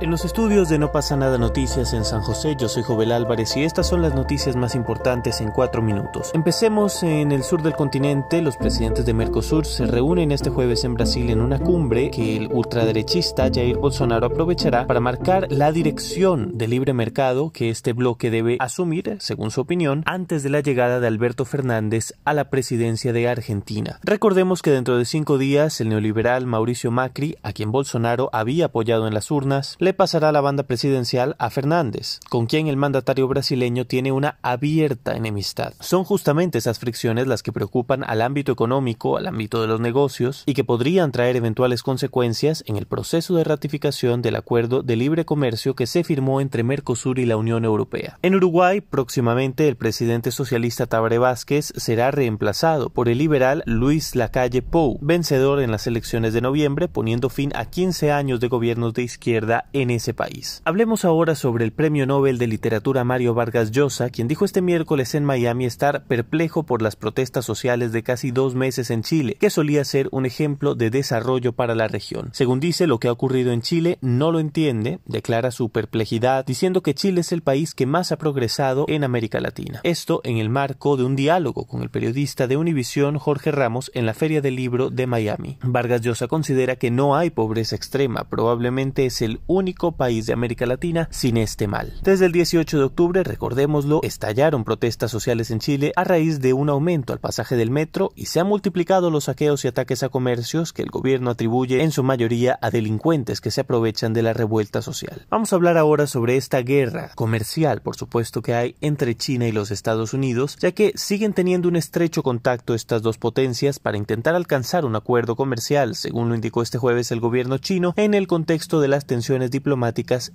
En los estudios de No pasa nada noticias en San José, yo soy Jovel Álvarez y estas son las noticias más importantes en cuatro minutos. Empecemos en el sur del continente. Los presidentes de Mercosur se reúnen este jueves en Brasil en una cumbre que el ultraderechista Jair Bolsonaro aprovechará para marcar la dirección del libre mercado que este bloque debe asumir, según su opinión, antes de la llegada de Alberto Fernández a la presidencia de Argentina. Recordemos que dentro de cinco días el neoliberal Mauricio Macri, a quien Bolsonaro había apoyado en las urnas, le pasará la banda presidencial a Fernández, con quien el mandatario brasileño tiene una abierta enemistad. Son justamente esas fricciones las que preocupan al ámbito económico, al ámbito de los negocios, y que podrían traer eventuales consecuencias en el proceso de ratificación del acuerdo de libre comercio que se firmó entre Mercosur y la Unión Europea. En Uruguay, próximamente el presidente socialista Tabaré Vázquez será reemplazado por el liberal Luis Lacalle Pou, vencedor en las elecciones de noviembre, poniendo fin a 15 años de gobiernos de izquierda en ese país. Hablemos ahora sobre el Premio Nobel de Literatura Mario Vargas Llosa, quien dijo este miércoles en Miami estar perplejo por las protestas sociales de casi dos meses en Chile, que solía ser un ejemplo de desarrollo para la región. Según dice, lo que ha ocurrido en Chile no lo entiende, declara su perplejidad, diciendo que Chile es el país que más ha progresado en América Latina. Esto en el marco de un diálogo con el periodista de Univisión Jorge Ramos en la Feria del Libro de Miami. Vargas Llosa considera que no hay pobreza extrema, probablemente es el único país de América Latina sin este mal. Desde el 18 de octubre, recordémoslo, estallaron protestas sociales en Chile a raíz de un aumento al pasaje del metro y se han multiplicado los saqueos y ataques a comercios que el gobierno atribuye en su mayoría a delincuentes que se aprovechan de la revuelta social. Vamos a hablar ahora sobre esta guerra comercial, por supuesto, que hay entre China y los Estados Unidos, ya que siguen teniendo un estrecho contacto estas dos potencias para intentar alcanzar un acuerdo comercial, según lo indicó este jueves el gobierno chino en el contexto de las tensiones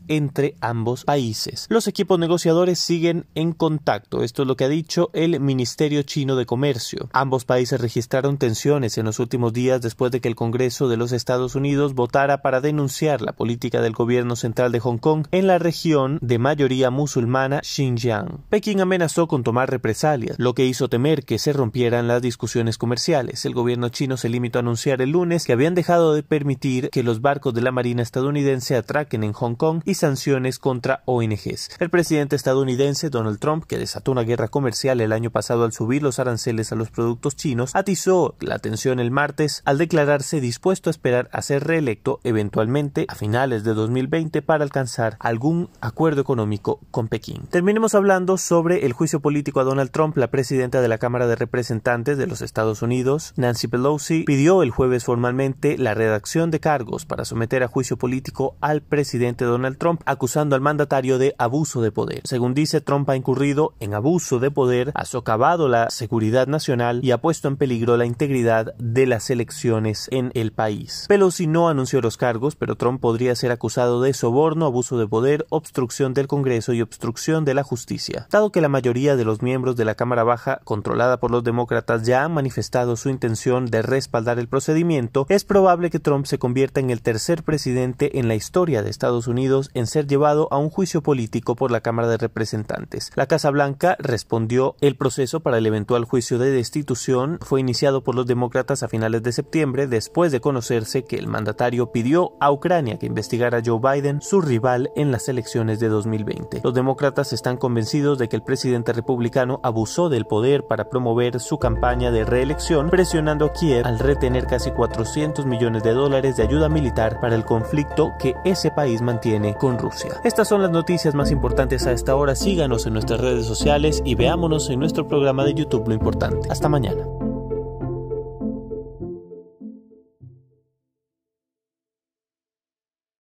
entre ambos países. Los equipos negociadores siguen en contacto, esto es lo que ha dicho el Ministerio Chino de Comercio. Ambos países registraron tensiones en los últimos días después de que el Congreso de los Estados Unidos votara para denunciar la política del gobierno central de Hong Kong en la región de mayoría musulmana Xinjiang. Pekín amenazó con tomar represalias, lo que hizo temer que se rompieran las discusiones comerciales. El gobierno chino se limitó a anunciar el lunes que habían dejado de permitir que los barcos de la Marina estadounidense atraquen en Hong Kong y sanciones contra ONGs. El presidente estadounidense Donald Trump, que desató una guerra comercial el año pasado al subir los aranceles a los productos chinos, atizó la tensión el martes al declararse dispuesto a esperar a ser reelecto eventualmente a finales de 2020 para alcanzar algún acuerdo económico con Pekín. Terminemos hablando sobre el juicio político a Donald Trump. La presidenta de la Cámara de Representantes de los Estados Unidos, Nancy Pelosi, pidió el jueves formalmente la redacción de cargos para someter a juicio político al presidente Donald Trump, acusando al mandatario de abuso de poder. Según dice, Trump ha incurrido en abuso de poder, ha socavado la seguridad nacional y ha puesto en peligro la integridad de las elecciones en el país. Pelosi no anunció los cargos, pero Trump podría ser acusado de soborno, abuso de poder, obstrucción del Congreso y obstrucción de la justicia. Dado que la mayoría de los miembros de la Cámara Baja, controlada por los demócratas, ya han manifestado su intención de respaldar el procedimiento, es probable que Trump se convierta en el tercer presidente en la historia Estados Unidos en ser llevado a un juicio político por la Cámara de Representantes. La Casa Blanca respondió el proceso para el eventual juicio de destitución fue iniciado por los demócratas a finales de septiembre después de conocerse que el mandatario pidió a Ucrania que investigara a Joe Biden, su rival en las elecciones de 2020. Los demócratas están convencidos de que el presidente republicano abusó del poder para promover su campaña de reelección, presionando a Kiev al retener casi 400 millones de dólares de ayuda militar para el conflicto que ese país mantiene con Rusia. Estas son las noticias más importantes a esta hora. Síganos en nuestras redes sociales y veámonos en nuestro programa de YouTube Lo Importante. Hasta mañana.